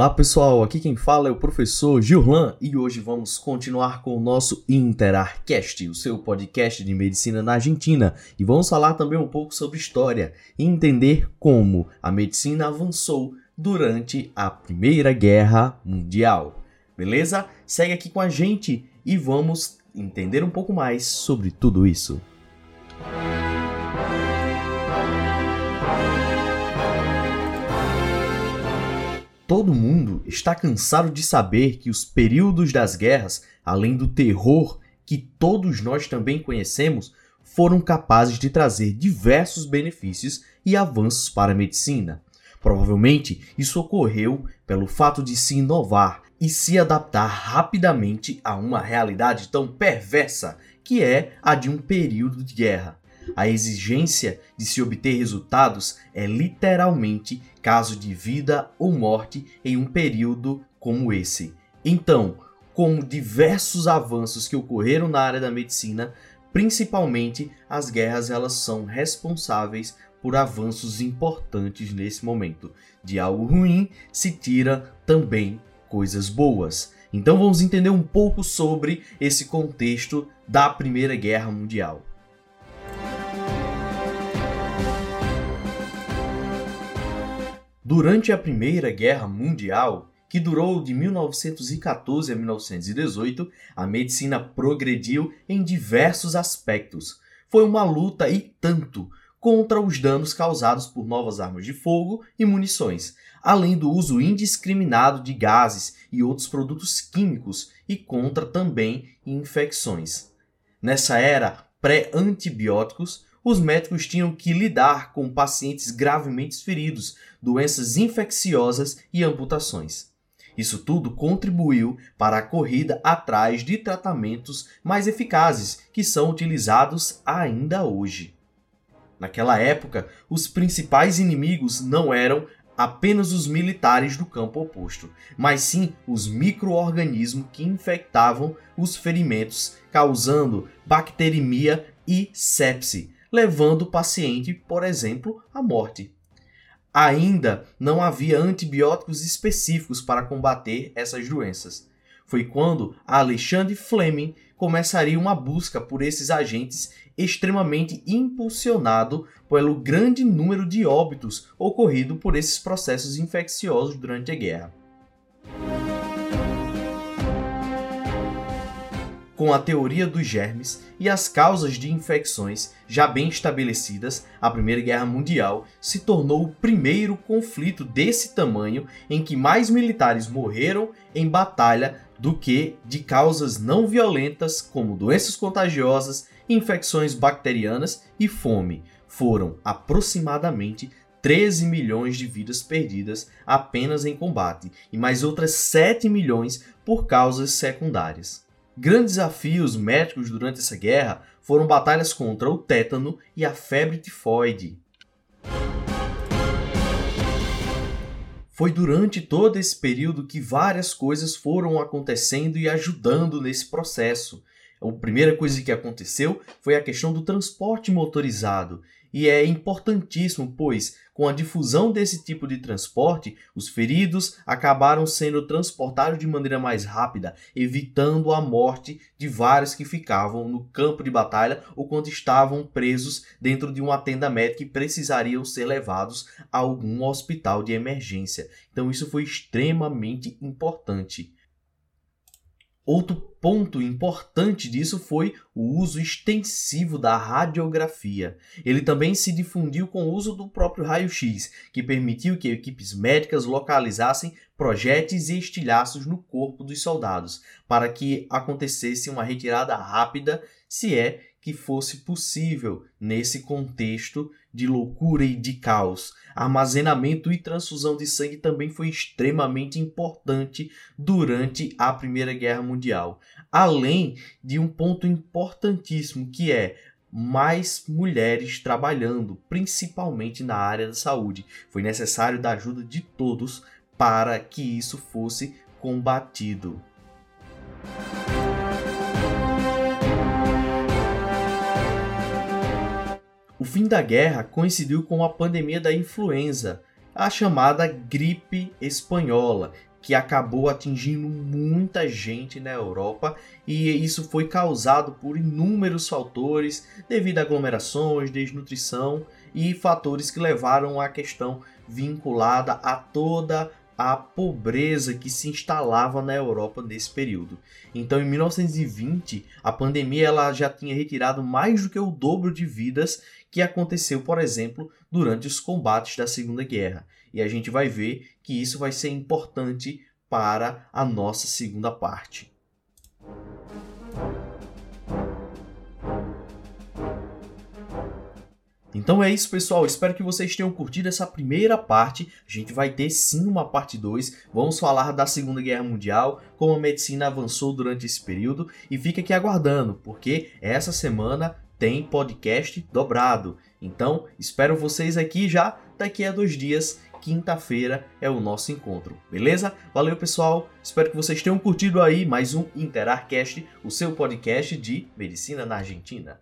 Olá pessoal, aqui quem fala é o professor Gillan e hoje vamos continuar com o nosso Interarcast, o seu podcast de medicina na Argentina, e vamos falar também um pouco sobre história e entender como a medicina avançou durante a Primeira Guerra Mundial. Beleza? Segue aqui com a gente e vamos entender um pouco mais sobre tudo isso. Todo mundo está cansado de saber que os períodos das guerras, além do terror que todos nós também conhecemos, foram capazes de trazer diversos benefícios e avanços para a medicina. Provavelmente isso ocorreu pelo fato de se inovar e se adaptar rapidamente a uma realidade tão perversa que é a de um período de guerra. A exigência de se obter resultados é literalmente caso de vida ou morte em um período como esse. Então, como diversos avanços que ocorreram na área da medicina, principalmente as guerras elas são responsáveis por avanços importantes nesse momento. De algo ruim se tira também coisas boas. Então vamos entender um pouco sobre esse contexto da Primeira Guerra Mundial. Durante a Primeira Guerra Mundial, que durou de 1914 a 1918, a medicina progrediu em diversos aspectos. Foi uma luta e tanto contra os danos causados por novas armas de fogo e munições, além do uso indiscriminado de gases e outros produtos químicos e contra também infecções. Nessa era pré-antibióticos, os médicos tinham que lidar com pacientes gravemente feridos, doenças infecciosas e amputações. Isso tudo contribuiu para a corrida atrás de tratamentos mais eficazes que são utilizados ainda hoje. Naquela época, os principais inimigos não eram apenas os militares do campo oposto, mas sim os microorganismos que infectavam os ferimentos, causando bacteremia e sepse, levando o paciente, por exemplo, à morte. Ainda não havia antibióticos específicos para combater essas doenças. Foi quando Alexandre Fleming começaria uma busca por esses agentes extremamente impulsionado pelo grande número de óbitos ocorrido por esses processos infecciosos durante a guerra. Com a teoria dos germes e as causas de infecções já bem estabelecidas, a Primeira Guerra Mundial se tornou o primeiro conflito desse tamanho em que mais militares morreram em batalha do que de causas não violentas como doenças contagiosas, infecções bacterianas e fome. Foram aproximadamente 13 milhões de vidas perdidas apenas em combate e mais outras 7 milhões por causas secundárias. Grandes desafios médicos durante essa guerra foram batalhas contra o tétano e a febre tifoide. Foi durante todo esse período que várias coisas foram acontecendo e ajudando nesse processo. A primeira coisa que aconteceu foi a questão do transporte motorizado. E é importantíssimo, pois, com a difusão desse tipo de transporte, os feridos acabaram sendo transportados de maneira mais rápida, evitando a morte de vários que ficavam no campo de batalha ou quando estavam presos dentro de uma tenda médica e precisariam ser levados a algum hospital de emergência. Então, isso foi extremamente importante. Outro ponto importante disso foi o uso extensivo da radiografia. Ele também se difundiu com o uso do próprio raio-x, que permitiu que equipes médicas localizassem projéteis e estilhaços no corpo dos soldados, para que acontecesse uma retirada rápida, se é que fosse possível nesse contexto de loucura e de caos. Armazenamento e transfusão de sangue também foi extremamente importante durante a Primeira Guerra Mundial. Além de um ponto importantíssimo que é mais mulheres trabalhando, principalmente na área da saúde. Foi necessário da ajuda de todos para que isso fosse combatido. O fim da guerra coincidiu com a pandemia da influenza, a chamada gripe espanhola, que acabou atingindo muita gente na Europa e isso foi causado por inúmeros fatores devido a aglomerações, desnutrição e fatores que levaram à questão vinculada a toda a pobreza que se instalava na Europa nesse período. Então, em 1920, a pandemia ela já tinha retirado mais do que o dobro de vidas que aconteceu, por exemplo, durante os combates da Segunda Guerra. E a gente vai ver que isso vai ser importante para a nossa segunda parte. Então é isso, pessoal. Espero que vocês tenham curtido essa primeira parte. A gente vai ter sim uma parte 2. Vamos falar da Segunda Guerra Mundial, como a medicina avançou durante esse período. E fica aqui aguardando, porque essa semana tem podcast dobrado. Então, espero vocês aqui já daqui a dois dias. Quinta-feira é o nosso encontro, beleza? Valeu, pessoal. Espero que vocês tenham curtido aí mais um Interarcast, o seu podcast de medicina na Argentina.